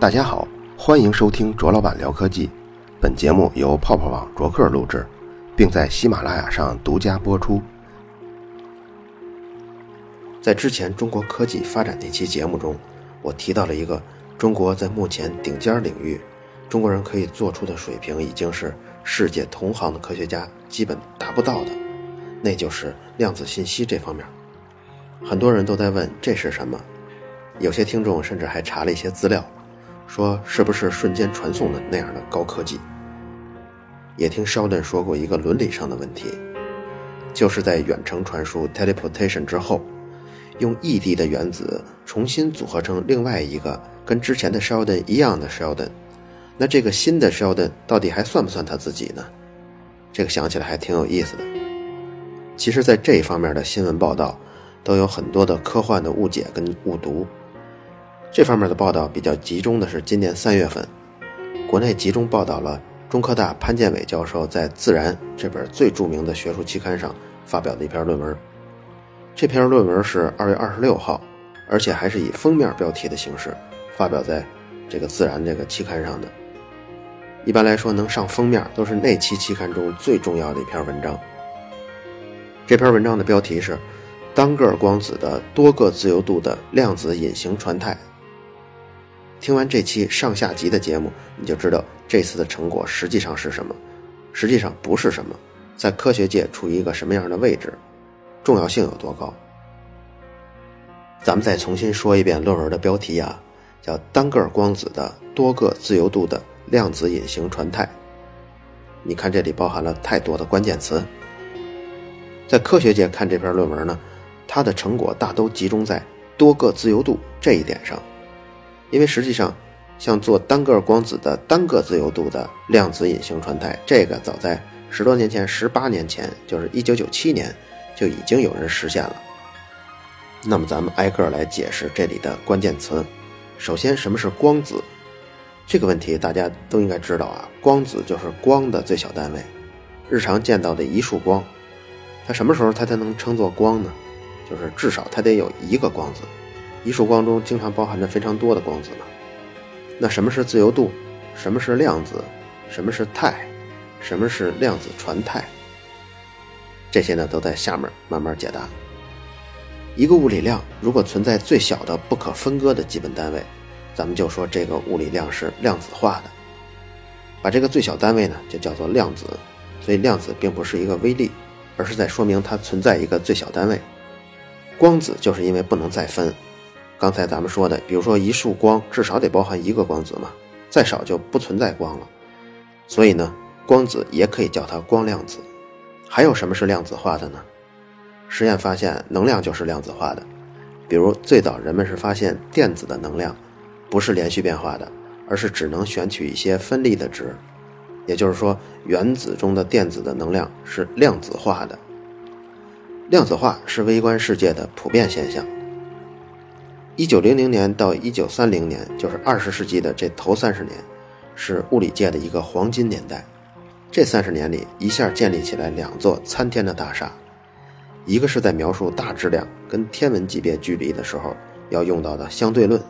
大家好，欢迎收听卓老板聊科技。本节目由泡泡网卓克录制，并在喜马拉雅上独家播出。在之前中国科技发展那期节目中，我提到了一个中国在目前顶尖领域，中国人可以做出的水平已经是世界同行的科学家基本达不到的，那就是量子信息这方面。很多人都在问这是什么，有些听众甚至还查了一些资料。说是不是瞬间传送的那样的高科技？也听 Sheldon 说过一个伦理上的问题，就是在远程传输 teleportation 之后，用异地的原子重新组合成另外一个跟之前的 Sheldon 一样的 Sheldon，那这个新的 Sheldon 到底还算不算他自己呢？这个想起来还挺有意思的。其实，在这一方面的新闻报道，都有很多的科幻的误解跟误读。这方面的报道比较集中的是今年三月份，国内集中报道了中科大潘建伟教授在《自然》这本最著名的学术期刊上发表的一篇论文。这篇论文是二月二十六号，而且还是以封面标题的形式发表在这个《自然》这个期刊上的。一般来说，能上封面都是那期期刊中最重要的一篇文章。这篇文章的标题是“单个光子的多个自由度的量子隐形传态”。听完这期上下集的节目，你就知道这次的成果实际上是什么，实际上不是什么，在科学界处于一个什么样的位置，重要性有多高。咱们再重新说一遍论文的标题啊，叫“单个光子的多个自由度的量子隐形传态”。你看这里包含了太多的关键词。在科学界看这篇论文呢，它的成果大都集中在多个自由度这一点上。因为实际上，像做单个光子的单个自由度的量子隐形传态，这个早在十多年前、十八年前，就是一九九七年，就已经有人实现了。那么咱们挨个来解释这里的关键词。首先，什么是光子？这个问题大家都应该知道啊。光子就是光的最小单位，日常见到的一束光，它什么时候它才能称作光呢？就是至少它得有一个光子。一束光中经常包含着非常多的光子嘛？那什么是自由度？什么是量子？什么是态？什么是量子传态？这些呢都在下面慢慢解答。一个物理量如果存在最小的不可分割的基本单位，咱们就说这个物理量是量子化的。把这个最小单位呢就叫做量子。所以量子并不是一个微粒，而是在说明它存在一个最小单位。光子就是因为不能再分。刚才咱们说的，比如说一束光至少得包含一个光子嘛，再少就不存在光了。所以呢，光子也可以叫它光量子。还有什么是量子化的呢？实验发现，能量就是量子化的。比如最早人们是发现电子的能量不是连续变化的，而是只能选取一些分立的值。也就是说，原子中的电子的能量是量子化的。量子化是微观世界的普遍现象。一九零零年到一九三零年，就是二十世纪的这头三十年，是物理界的一个黄金年代。这三十年里，一下建立起来两座参天的大厦。一个是在描述大质量跟天文级别距离的时候要用到的相对论，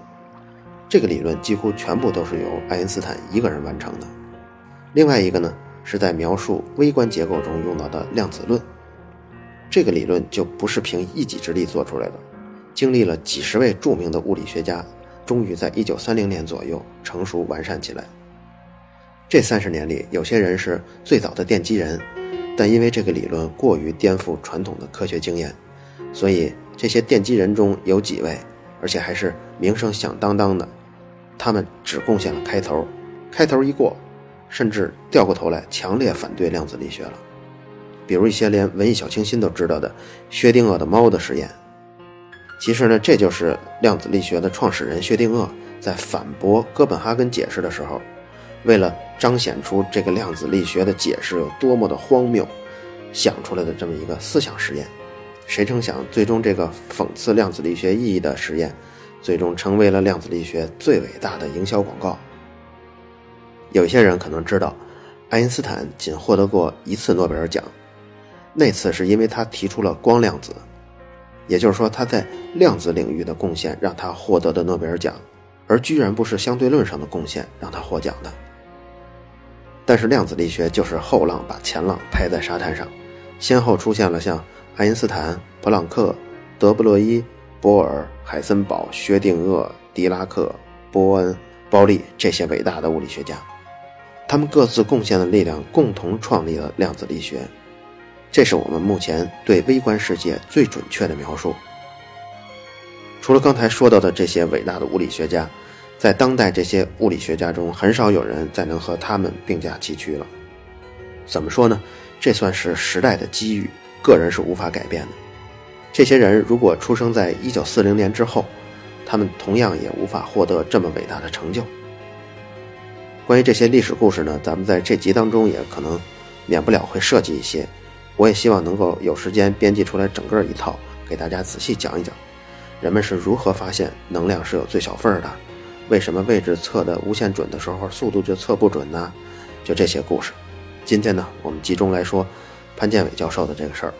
这个理论几乎全部都是由爱因斯坦一个人完成的。另外一个呢，是在描述微观结构中用到的量子论，这个理论就不是凭一己之力做出来的。经历了几十位著名的物理学家，终于在一九三零年左右成熟完善起来。这三十年里，有些人是最早的奠基人，但因为这个理论过于颠覆传统的科学经验，所以这些奠基人中有几位，而且还是名声响当当的，他们只贡献了开头，开头一过，甚至掉过头来强烈反对量子力学了。比如一些连文艺小清新都知道的薛定谔的猫的实验。其实呢，这就是量子力学的创始人薛定谔在反驳哥本哈根解释的时候，为了彰显出这个量子力学的解释有多么的荒谬，想出来的这么一个思想实验。谁成想，最终这个讽刺量子力学意义的实验，最终成为了量子力学最伟大的营销广告。有些人可能知道，爱因斯坦仅获得过一次诺贝尔奖，那次是因为他提出了光量子。也就是说，他在量子领域的贡献让他获得的诺贝尔奖，而居然不是相对论上的贡献让他获奖的。但是量子力学就是后浪把前浪拍在沙滩上，先后出现了像爱因斯坦、普朗克、德布洛伊、波尔、海森堡、薛定谔、狄拉克、波恩、包利这些伟大的物理学家，他们各自贡献的力量，共同创立了量子力学。这是我们目前对微观世界最准确的描述。除了刚才说到的这些伟大的物理学家，在当代这些物理学家中，很少有人再能和他们并驾齐驱了。怎么说呢？这算是时代的机遇，个人是无法改变的。这些人如果出生在一九四零年之后，他们同样也无法获得这么伟大的成就。关于这些历史故事呢，咱们在这集当中也可能免不了会涉及一些。我也希望能够有时间编辑出来整个一套，给大家仔细讲一讲，人们是如何发现能量是有最小份儿的，为什么位置测的无限准的时候，速度就测不准呢？就这些故事。今天呢，我们集中来说潘建伟教授的这个事儿。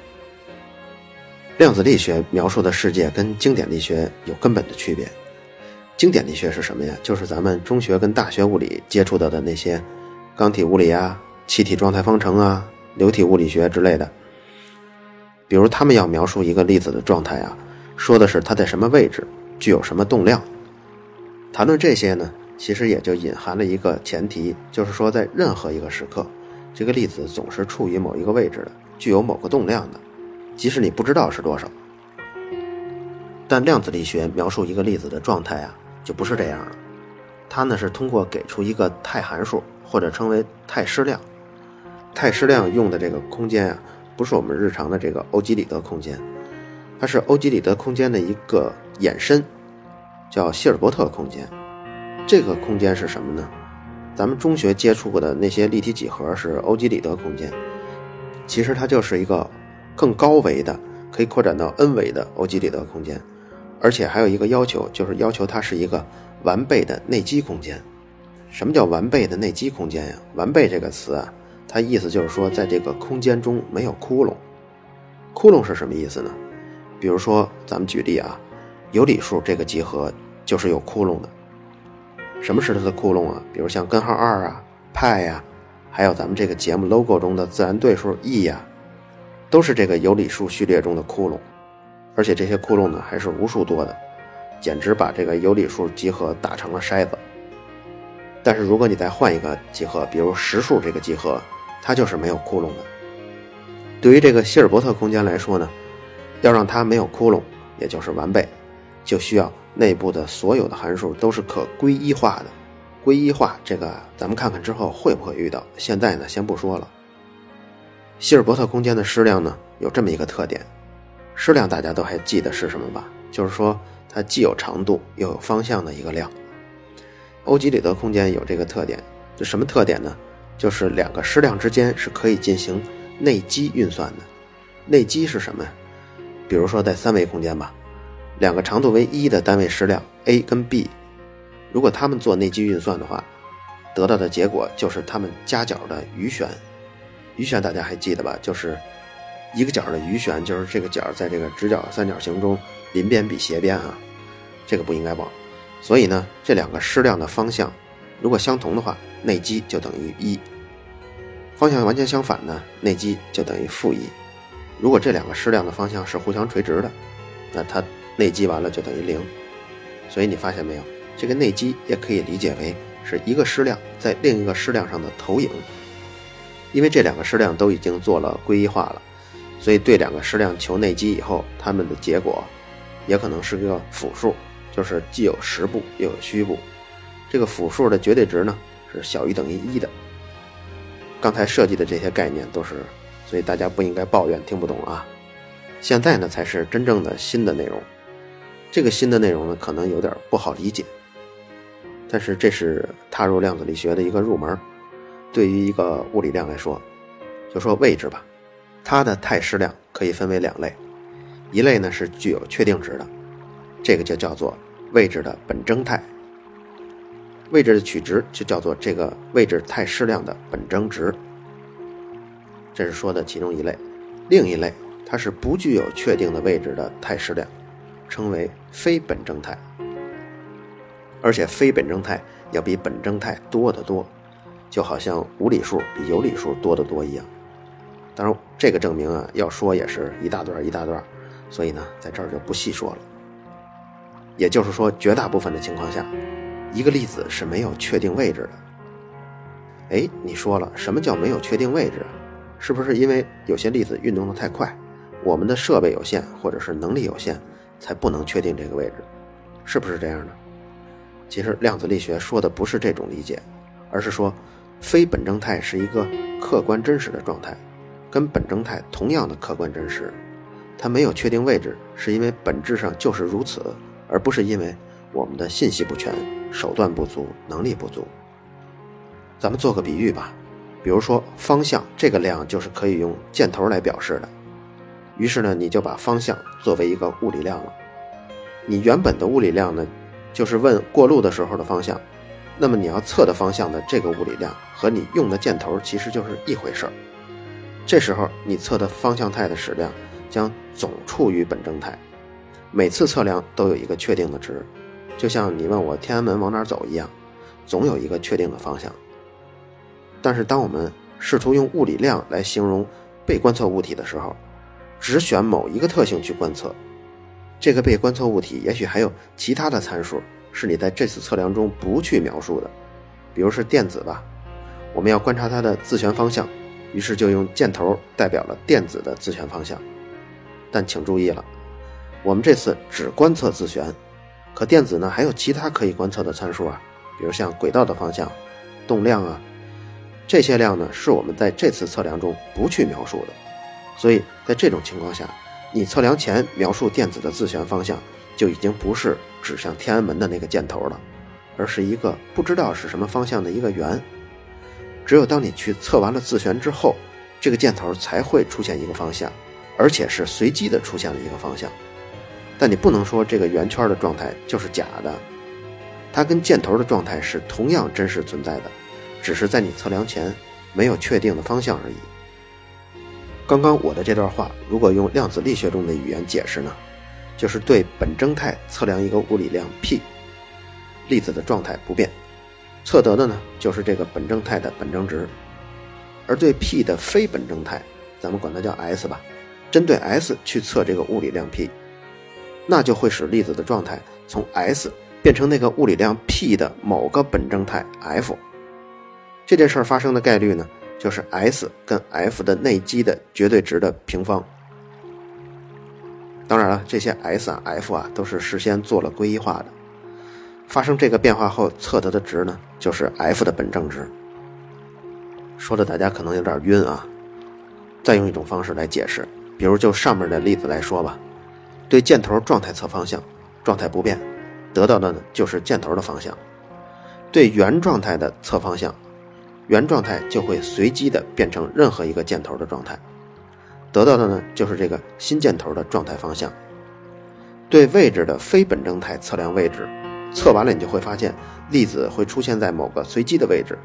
量子力学描述的世界跟经典力学有根本的区别。经典力学是什么呀？就是咱们中学跟大学物理接触到的那些刚体物理啊、气体状态方程啊。流体物理学之类的，比如他们要描述一个粒子的状态啊，说的是它在什么位置，具有什么动量。谈论这些呢，其实也就隐含了一个前提，就是说在任何一个时刻，这个粒子总是处于某一个位置的，具有某个动量的，即使你不知道是多少。但量子力学描述一个粒子的状态啊，就不是这样了，它呢是通过给出一个态函数，或者称为态矢量。态矢量用的这个空间啊，不是我们日常的这个欧几里得空间，它是欧几里得空间的一个衍生，叫希尔伯特空间。这个空间是什么呢？咱们中学接触过的那些立体几何是欧几里得空间，其实它就是一个更高维的，可以扩展到 n 维的欧几里得空间，而且还有一个要求，就是要求它是一个完备的内积空间。什么叫完备的内积空间呀？完备这个词啊。它意思就是说，在这个空间中没有窟窿。窟窿是什么意思呢？比如说，咱们举例啊，有理数这个集合就是有窟窿的。什么是它的窟窿啊？比如像根号二啊、派呀，还有咱们这个节目 logo 中的自然对数 e 呀，都是这个有理数序列中的窟窿。而且这些窟窿呢，还是无数多的，简直把这个有理数集合打成了筛子。但是如果你再换一个集合，比如实数这个集合，它就是没有窟窿的。对于这个希尔伯特空间来说呢，要让它没有窟窿，也就是完备，就需要内部的所有的函数都是可归一化的。归一化这个，咱们看看之后会不会遇到。现在呢，先不说了。希尔伯特空间的矢量呢，有这么一个特点，矢量大家都还记得是什么吧？就是说它既有长度又有方向的一个量。欧几里得空间有这个特点，就什么特点呢？就是两个矢量之间是可以进行内积运算的。内积是什么？比如说在三维空间吧，两个长度为一的单位矢量 a 跟 b，如果它们做内积运算的话，得到的结果就是它们夹角的余弦。余弦大家还记得吧？就是一个角的余弦，就是这个角在这个直角三角形中邻边比斜边啊，这个不应该忘。所以呢，这两个矢量的方向如果相同的话。内积就等于一，方向完全相反呢，内积就等于负一。如果这两个矢量的方向是互相垂直的，那它内积完了就等于零。所以你发现没有，这个内积也可以理解为是一个矢量在另一个矢量上的投影。因为这两个矢量都已经做了归一化了，所以对两个矢量求内积以后，它们的结果也可能是个复数，就是既有实部又有虚部。这个复数的绝对值呢？是小于等于一的。刚才设计的这些概念都是，所以大家不应该抱怨听不懂啊。现在呢才是真正的新的内容，这个新的内容呢可能有点不好理解，但是这是踏入量子力学的一个入门。对于一个物理量来说，就说位置吧，它的态矢量可以分为两类，一类呢是具有确定值的，这个就叫做位置的本征态。位置的取值就叫做这个位置态矢量的本征值，这是说的其中一类。另一类它是不具有确定的位置的态势量，称为非本征态。而且非本征态要比本征态多得多，就好像无理数比有理数多得多一样。当然，这个证明啊，要说也是一大段一大段，所以呢，在这儿就不细说了。也就是说，绝大部分的情况下，一个粒子是没有确定位置的。哎，你说了，什么叫没有确定位置？是不是因为有些粒子运动的太快，我们的设备有限或者是能力有限，才不能确定这个位置？是不是这样的？其实量子力学说的不是这种理解，而是说，非本征态是一个客观真实的状态，跟本征态同样的客观真实。它没有确定位置，是因为本质上就是如此，而不是因为我们的信息不全、手段不足、能力不足。咱们做个比喻吧，比如说方向这个量就是可以用箭头来表示的，于是呢，你就把方向作为一个物理量了。你原本的物理量呢？就是问过路的时候的方向，那么你要测的方向的这个物理量和你用的箭头其实就是一回事儿。这时候你测的方向态的矢量将总处于本征态，每次测量都有一个确定的值，就像你问我天安门往哪走一样，总有一个确定的方向。但是当我们试图用物理量来形容被观测物体的时候，只选某一个特性去观测。这个被观测物体也许还有其他的参数，是你在这次测量中不去描述的，比如是电子吧，我们要观察它的自旋方向，于是就用箭头代表了电子的自旋方向。但请注意了，我们这次只观测自旋，可电子呢还有其他可以观测的参数啊，比如像轨道的方向、动量啊，这些量呢是我们在这次测量中不去描述的，所以在这种情况下。你测量前描述电子的自旋方向，就已经不是指向天安门的那个箭头了，而是一个不知道是什么方向的一个圆。只有当你去测完了自旋之后，这个箭头才会出现一个方向，而且是随机的出现了一个方向。但你不能说这个圆圈的状态就是假的，它跟箭头的状态是同样真实存在的，只是在你测量前没有确定的方向而已。刚刚我的这段话，如果用量子力学中的语言解释呢，就是对本征态测量一个物理量 p，粒子的状态不变，测得的呢就是这个本征态的本征值；而对 p 的非本征态，咱们管它叫 s 吧，针对 s 去测这个物理量 p，那就会使粒子的状态从 s 变成那个物理量 p 的某个本征态 f。这件事儿发生的概率呢？就是 S 跟 F 的内积的绝对值的平方。当然了，这些 S 啊、F 啊都是事先做了归一化的。发生这个变化后测得的值呢，就是 F 的本正值。说的大家可能有点晕啊。再用一种方式来解释，比如就上面的例子来说吧，对箭头状态测方向，状态不变，得到的呢就是箭头的方向。对原状态的测方向。原状态就会随机的变成任何一个箭头的状态，得到的呢就是这个新箭头的状态方向。对位置的非本征态测量位置，测完了你就会发现粒子会出现在某个随机的位置。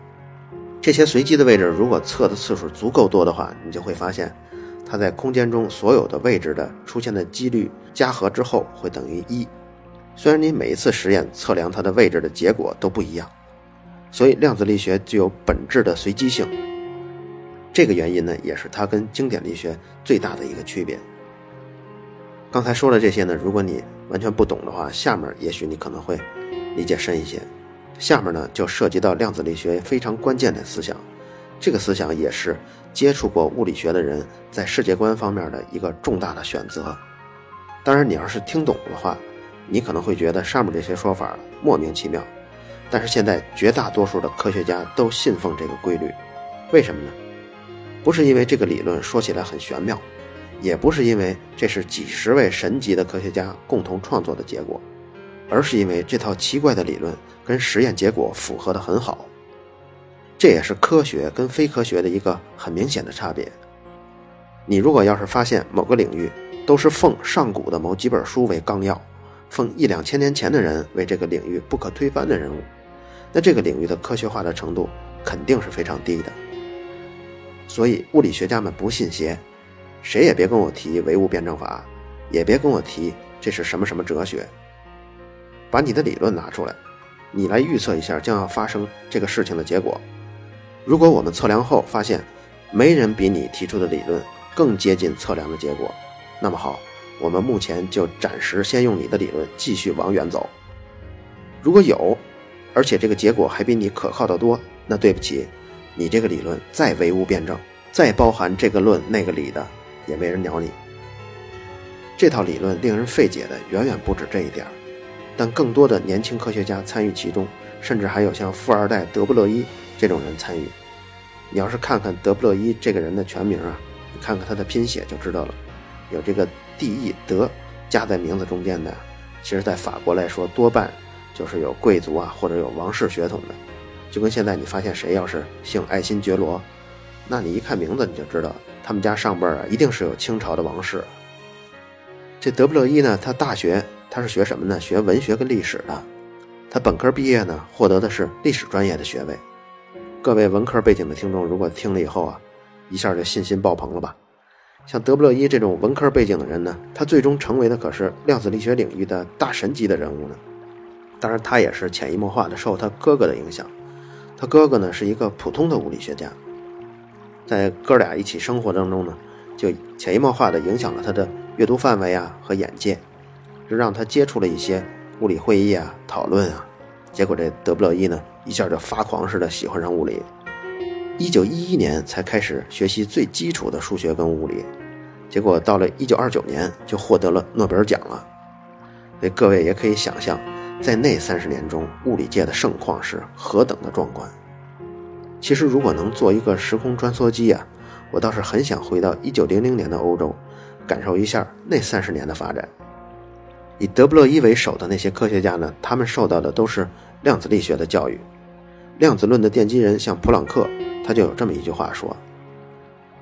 这些随机的位置如果测的次数足够多的话，你就会发现它在空间中所有的位置的出现的几率加和之后会等于一。虽然你每一次实验测量它的位置的结果都不一样。所以量子力学具有本质的随机性，这个原因呢，也是它跟经典力学最大的一个区别。刚才说的这些呢，如果你完全不懂的话，下面也许你可能会理解深一些。下面呢，就涉及到量子力学非常关键的思想，这个思想也是接触过物理学的人在世界观方面的一个重大的选择。当然，你要是听懂的话，你可能会觉得上面这些说法莫名其妙。但是现在绝大多数的科学家都信奉这个规律，为什么呢？不是因为这个理论说起来很玄妙，也不是因为这是几十位神级的科学家共同创作的结果，而是因为这套奇怪的理论跟实验结果符合的很好。这也是科学跟非科学的一个很明显的差别。你如果要是发现某个领域都是奉上古的某几本书为纲要，奉一两千年前的人为这个领域不可推翻的人物。那这个领域的科学化的程度肯定是非常低的，所以物理学家们不信邪，谁也别跟我提唯物辩证法，也别跟我提这是什么什么哲学。把你的理论拿出来，你来预测一下将要发生这个事情的结果。如果我们测量后发现没人比你提出的理论更接近测量的结果，那么好，我们目前就暂时先用你的理论继续往远走。如果有，而且这个结果还比你可靠的多，那对不起，你这个理论再唯物辩证，再包含这个论那个理的，也没人鸟你。这套理论令人费解的远远不止这一点但更多的年轻科学家参与其中，甚至还有像富二代德布勒伊这种人参与。你要是看看德布勒伊这个人的全名啊，你看看他的拼写就知道了，有这个 D-E 德加在名字中间的，其实在法国来说多半。就是有贵族啊，或者有王室血统的，就跟现在你发现谁要是姓爱新觉罗，那你一看名字你就知道他们家上辈啊一定是有清朝的王室。这德布勒伊呢，他大学他是学什么呢？学文学跟历史的。他本科毕业呢，获得的是历史专业的学位。各位文科背景的听众，如果听了以后啊，一下就信心爆棚了吧？像德布勒伊这种文科背景的人呢，他最终成为的可是量子力学领域的大神级的人物呢。当然，他也是潜移默化的受他哥哥的影响。他哥哥呢是一个普通的物理学家，在哥俩一起生活当中呢，就潜移默化的影响了他的阅读范围啊和眼界，就让他接触了一些物理会议啊、讨论啊。结果这德布勒伊呢一下就发狂似的喜欢上物理，一九一一年才开始学习最基础的数学跟物理，结果到了一九二九年就获得了诺贝尔奖了。所以各位也可以想象。在那三十年中，物理界的盛况是何等的壮观！其实，如果能做一个时空穿梭机啊，我倒是很想回到一九零零年的欧洲，感受一下那三十年的发展。以德布勒伊为首的那些科学家呢，他们受到的都是量子力学的教育。量子论的奠基人像普朗克，他就有这么一句话说：“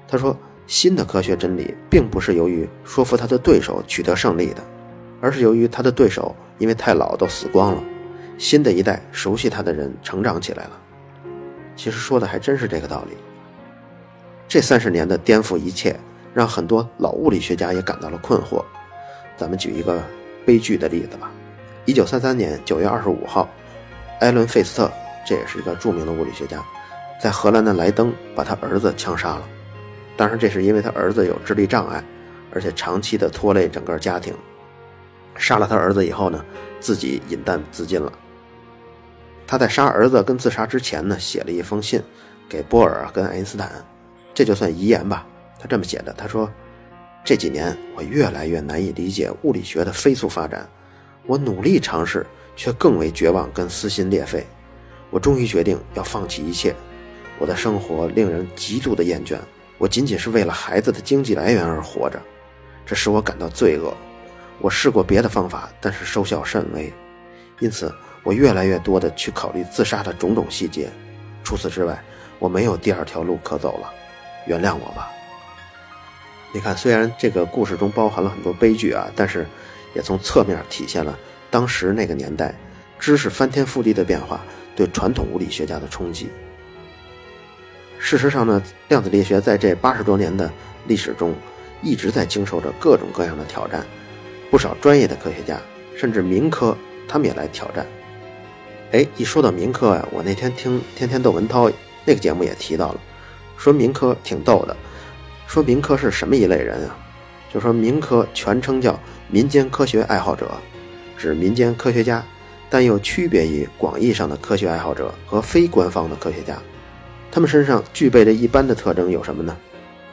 他说，新的科学真理并不是由于说服他的对手取得胜利的，而是由于他的对手。”因为太老都死光了，新的一代熟悉他的人成长起来了。其实说的还真是这个道理。这三十年的颠覆一切，让很多老物理学家也感到了困惑。咱们举一个悲剧的例子吧。一九三三年九月二十五号，艾伦·费斯特，这也是一个著名的物理学家，在荷兰的莱登把他儿子枪杀了。当然，这是因为他儿子有智力障碍，而且长期的拖累整个家庭。杀了他儿子以后呢，自己饮弹自尽了。他在杀儿子跟自杀之前呢，写了一封信给波尔跟爱因斯坦，这就算遗言吧。他这么写的：“他说，这几年我越来越难以理解物理学的飞速发展，我努力尝试，却更为绝望跟撕心裂肺。我终于决定要放弃一切。我的生活令人极度的厌倦，我仅仅是为了孩子的经济来源而活着，这使我感到罪恶。”我试过别的方法，但是收效甚微，因此我越来越多的去考虑自杀的种种细节。除此之外，我没有第二条路可走了。原谅我吧。你看，虽然这个故事中包含了很多悲剧啊，但是也从侧面体现了当时那个年代知识翻天覆地的变化对传统物理学家的冲击。事实上呢，量子力学在这八十多年的历史中，一直在经受着各种各样的挑战。不少专业的科学家，甚至民科，他们也来挑战。哎，一说到民科啊，我那天听天天窦文涛那个节目也提到了，说民科挺逗的，说民科是什么一类人啊？就说民科全称叫民间科学爱好者，指民间科学家，但又区别于广义上的科学爱好者和非官方的科学家。他们身上具备的一般的特征有什么呢？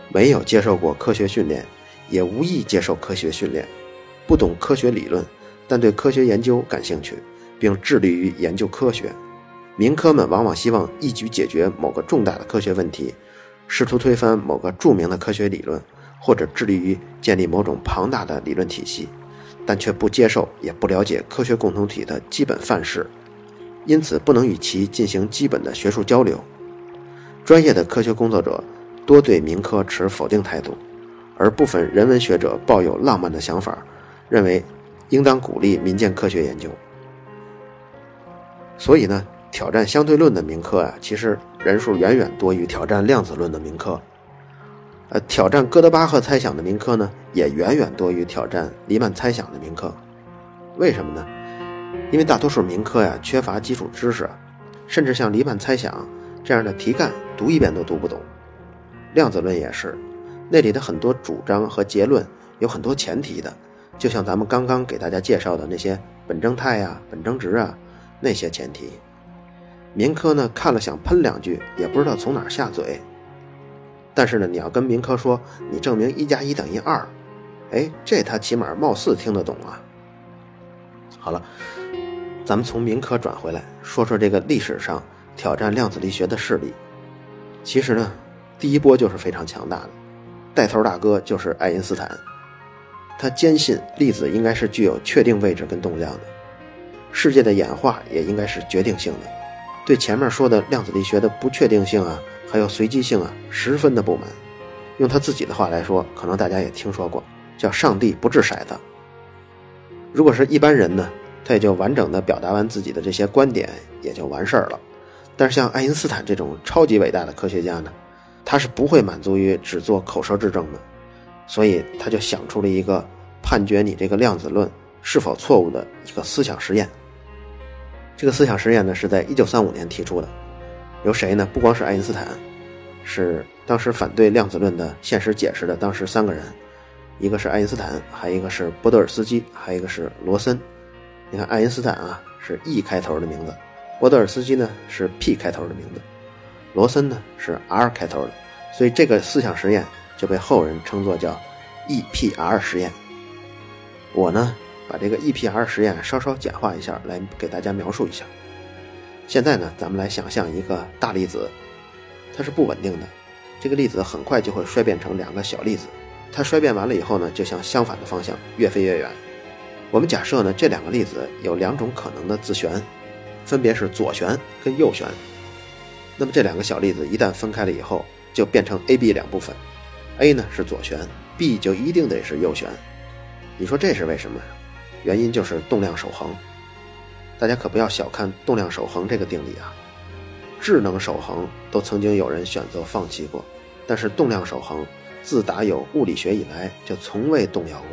没有接受过科学训练，也无意接受科学训练。不懂科学理论，但对科学研究感兴趣，并致力于研究科学。民科们往往希望一举解决某个重大的科学问题，试图推翻某个著名的科学理论，或者致力于建立某种庞大的理论体系，但却不接受也不了解科学共同体的基本范式，因此不能与其进行基本的学术交流。专业的科学工作者多对民科持否定态度，而部分人文学者抱有浪漫的想法。认为应当鼓励民间科学研究，所以呢，挑战相对论的民科啊，其实人数远远多于挑战量子论的民科。呃，挑战哥德巴赫猜想的民科呢，也远远多于挑战黎曼猜想的民科。为什么呢？因为大多数民科呀缺乏基础知识，甚至像黎曼猜想这样的题干读一遍都读不懂。量子论也是，那里的很多主张和结论有很多前提的，就像咱们刚刚给大家介绍的那些本征态呀、本征值啊那些前提。民科呢看了想喷两句，也不知道从哪儿下嘴。但是呢，你要跟民科说你证明一加一等于二，哎，这他起码貌似听得懂啊。好了，咱们从民科转回来，说说这个历史上挑战量子力学的势力。其实呢，第一波就是非常强大的，带头大哥就是爱因斯坦，他坚信粒子应该是具有确定位置跟动量的，世界的演化也应该是决定性的，对前面说的量子力学的不确定性啊。还有随机性啊，十分的不满。用他自己的话来说，可能大家也听说过，叫“上帝不掷骰子”。如果是一般人呢，他也就完整的表达完自己的这些观点，也就完事儿了。但是像爱因斯坦这种超级伟大的科学家呢，他是不会满足于只做口舌之争的，所以他就想出了一个判决你这个量子论是否错误的一个思想实验。这个思想实验呢，是在一九三五年提出的。由谁呢？不光是爱因斯坦，是当时反对量子论的现实解释的当时三个人，一个是爱因斯坦，还一个是波德尔斯基，还一个是罗森。你看，爱因斯坦啊是 E 开头的名字，波德尔斯基呢是 P 开头的名字，罗森呢是 R 开头的，所以这个思想实验就被后人称作叫 EPR 实验。我呢把这个 EPR 实验稍稍简化一下来给大家描述一下。现在呢，咱们来想象一个大粒子，它是不稳定的，这个粒子很快就会衰变成两个小粒子，它衰变完了以后呢，就向相反的方向越飞越远。我们假设呢，这两个粒子有两种可能的自旋，分别是左旋跟右旋。那么这两个小粒子一旦分开了以后，就变成 A、B 两部分，A 呢是左旋，B 就一定得是右旋。你说这是为什么？原因就是动量守恒。大家可不要小看动量守恒这个定理啊！智能守恒都曾经有人选择放弃过，但是动量守恒自打有物理学以来就从未动摇过。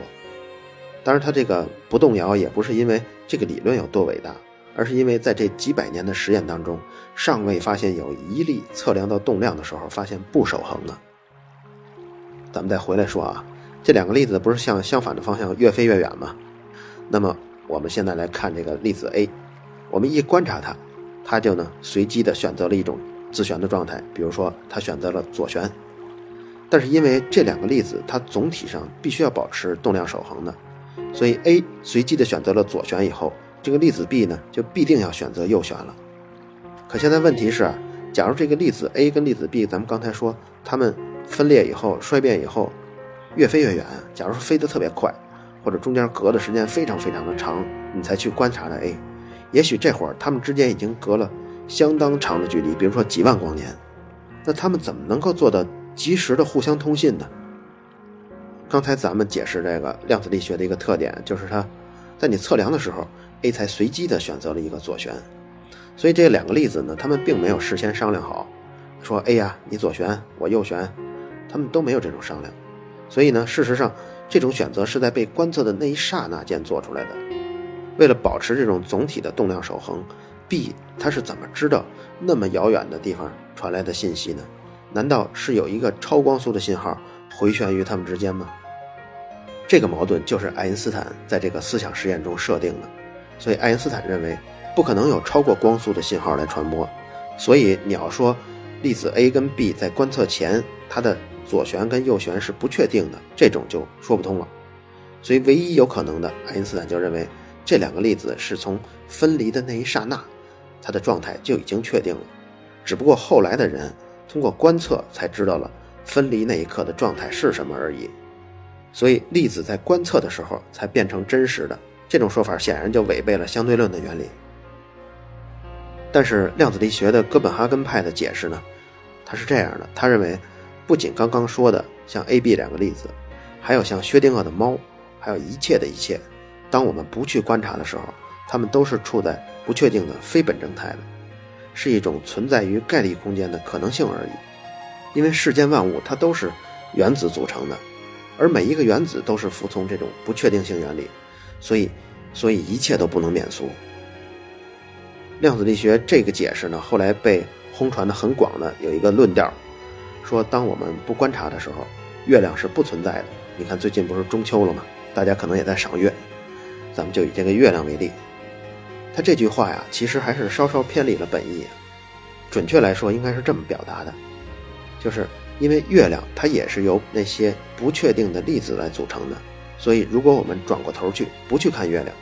当然，它这个不动摇也不是因为这个理论有多伟大，而是因为在这几百年的实验当中，尚未发现有一例测量到动量的时候发现不守恒的。咱们再回来说啊，这两个粒子不是向相反的方向越飞越远吗？那么。我们现在来看这个粒子 A，我们一观察它，它就呢随机的选择了一种自旋的状态，比如说它选择了左旋。但是因为这两个粒子它总体上必须要保持动量守恒的，所以 A 随机的选择了左旋以后，这个粒子 B 呢就必定要选择右旋了。可现在问题是，假如这个粒子 A 跟粒子 B，咱们刚才说它们分裂以后衰变以后越飞越远，假如飞得特别快。或者中间隔的时间非常非常的长，你才去观察的 A，也许这会儿他们之间已经隔了相当长的距离，比如说几万光年，那他们怎么能够做到及时的互相通信呢？刚才咱们解释这个量子力学的一个特点，就是它在你测量的时候，A 才随机的选择了一个左旋，所以这两个粒子呢，他们并没有事先商量好，说 A 呀你左旋我右旋，他们都没有这种商量，所以呢，事实上。这种选择是在被观测的那一刹那间做出来的。为了保持这种总体的动量守恒，B 它是怎么知道那么遥远的地方传来的信息呢？难道是有一个超光速的信号回旋于它们之间吗？这个矛盾就是爱因斯坦在这个思想实验中设定的。所以爱因斯坦认为不可能有超过光速的信号来传播。所以你要说粒子 A 跟 B 在观测前它的。左旋跟右旋是不确定的，这种就说不通了。所以，唯一有可能的，爱因斯坦就认为这两个粒子是从分离的那一刹那，它的状态就已经确定了。只不过后来的人通过观测才知道了分离那一刻的状态是什么而已。所以，粒子在观测的时候才变成真实的。这种说法显然就违背了相对论的原理。但是，量子力学的哥本哈根派的解释呢，他是这样的，他认为。不仅刚刚说的像 A、B 两个例子，还有像薛定谔的猫，还有一切的一切。当我们不去观察的时候，它们都是处在不确定的非本征态的，是一种存在于概率空间的可能性而已。因为世间万物它都是原子组成的，而每一个原子都是服从这种不确定性原理，所以，所以一切都不能免俗。量子力学这个解释呢，后来被轰传的很广的有一个论调，说当我们不观察的时候，月亮是不存在的。你看最近不是中秋了吗？大家可能也在赏月，咱们就以这个月亮为例。他这句话呀，其实还是稍稍偏离了本意。准确来说，应该是这么表达的，就是因为月亮它也是由那些不确定的粒子来组成的，所以如果我们转过头去不去看月亮，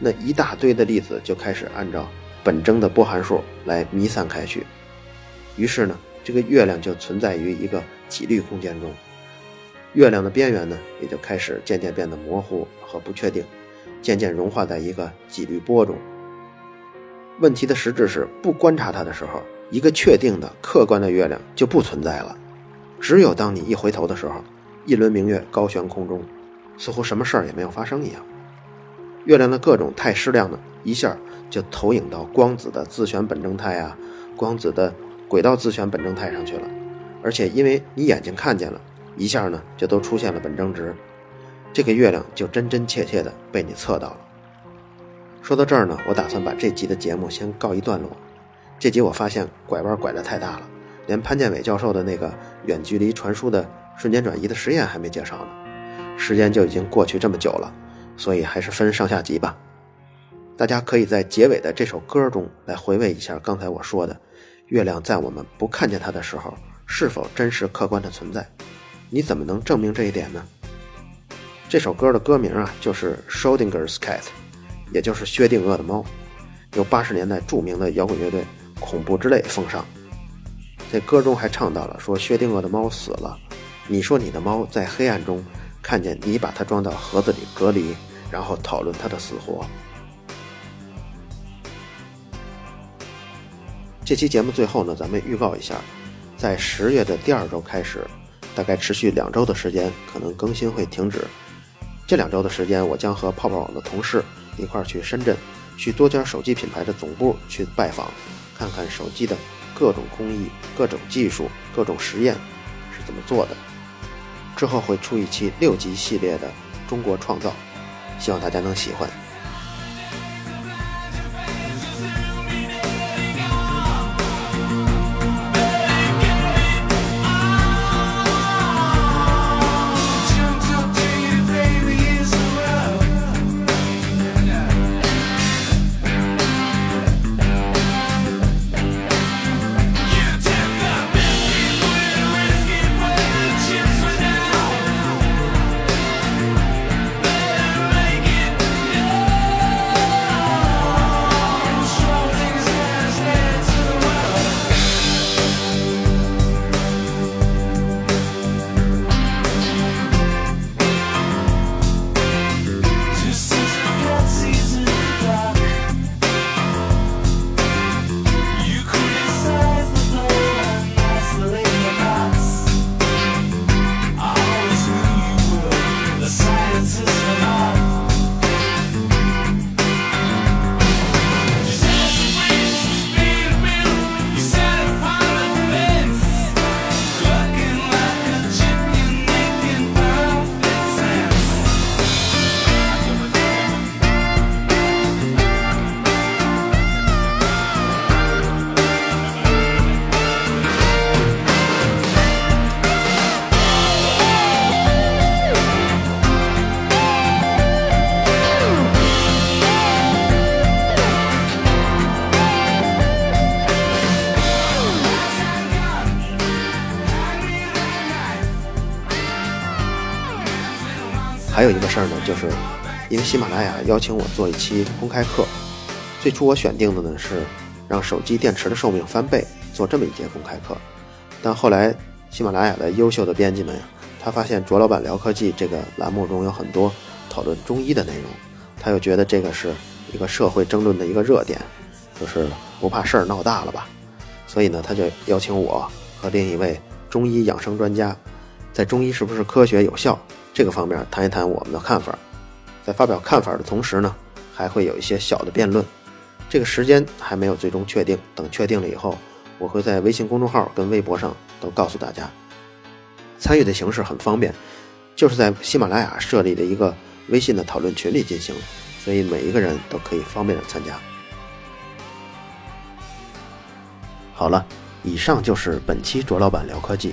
那一大堆的粒子就开始按照本征的波函数来弥散开去，于是呢，这个月亮就存在于一个几率空间中，月亮的边缘呢也就开始渐渐变得模糊和不确定，渐渐融化在一个几率波中。问题的实质是，不观察它的时候，一个确定的客观的月亮就不存在了。只有当你一回头的时候，一轮明月高悬空中，似乎什么事儿也没有发生一样。月亮的各种态矢量呢，一下就投影到光子的自旋本征态啊，光子的轨道自旋本征态上去了。而且因为你眼睛看见了，一下呢就都出现了本征值，这个月亮就真真切切的被你测到了。说到这儿呢，我打算把这集的节目先告一段落。这集我发现拐弯拐的太大了，连潘建伟教授的那个远距离传输的瞬间转移的实验还没介绍呢。时间就已经过去这么久了，所以还是分上下集吧。大家可以在结尾的这首歌中来回味一下刚才我说的，月亮在我们不看见它的时候是否真实客观的存在？你怎么能证明这一点呢？这首歌的歌名啊，就是《Schrodinger's Cat》。也就是薛定谔的猫，由八十年代著名的摇滚乐队恐怖之泪奉上。在歌中还唱到了说薛定谔的猫死了，你说你的猫在黑暗中看见你把它装到盒子里隔离，然后讨论它的死活。这期节目最后呢，咱们预告一下，在十月的第二周开始，大概持续两周的时间，可能更新会停止。这两周的时间，我将和泡泡网的同事。一块儿去深圳，去多家手机品牌的总部去拜访，看看手机的各种工艺、各种技术、各种实验是怎么做的。之后会出一期六集系列的中国创造，希望大家能喜欢。还有一个事儿呢，就是因为喜马拉雅邀请我做一期公开课，最初我选定的呢是让手机电池的寿命翻倍，做这么一节公开课。但后来喜马拉雅的优秀的编辑们，他发现卓老板聊科技这个栏目中有很多讨论中医的内容，他又觉得这个是一个社会争论的一个热点，就是不怕事儿闹大了吧？所以呢，他就邀请我和另一位中医养生专家，在中医是不是科学有效？这个方面谈一谈我们的看法，在发表看法的同时呢，还会有一些小的辩论。这个时间还没有最终确定，等确定了以后，我会在微信公众号跟微博上都告诉大家。参与的形式很方便，就是在喜马拉雅设立的一个微信的讨论群里进行，所以每一个人都可以方便的参加。好了，以上就是本期卓老板聊科技，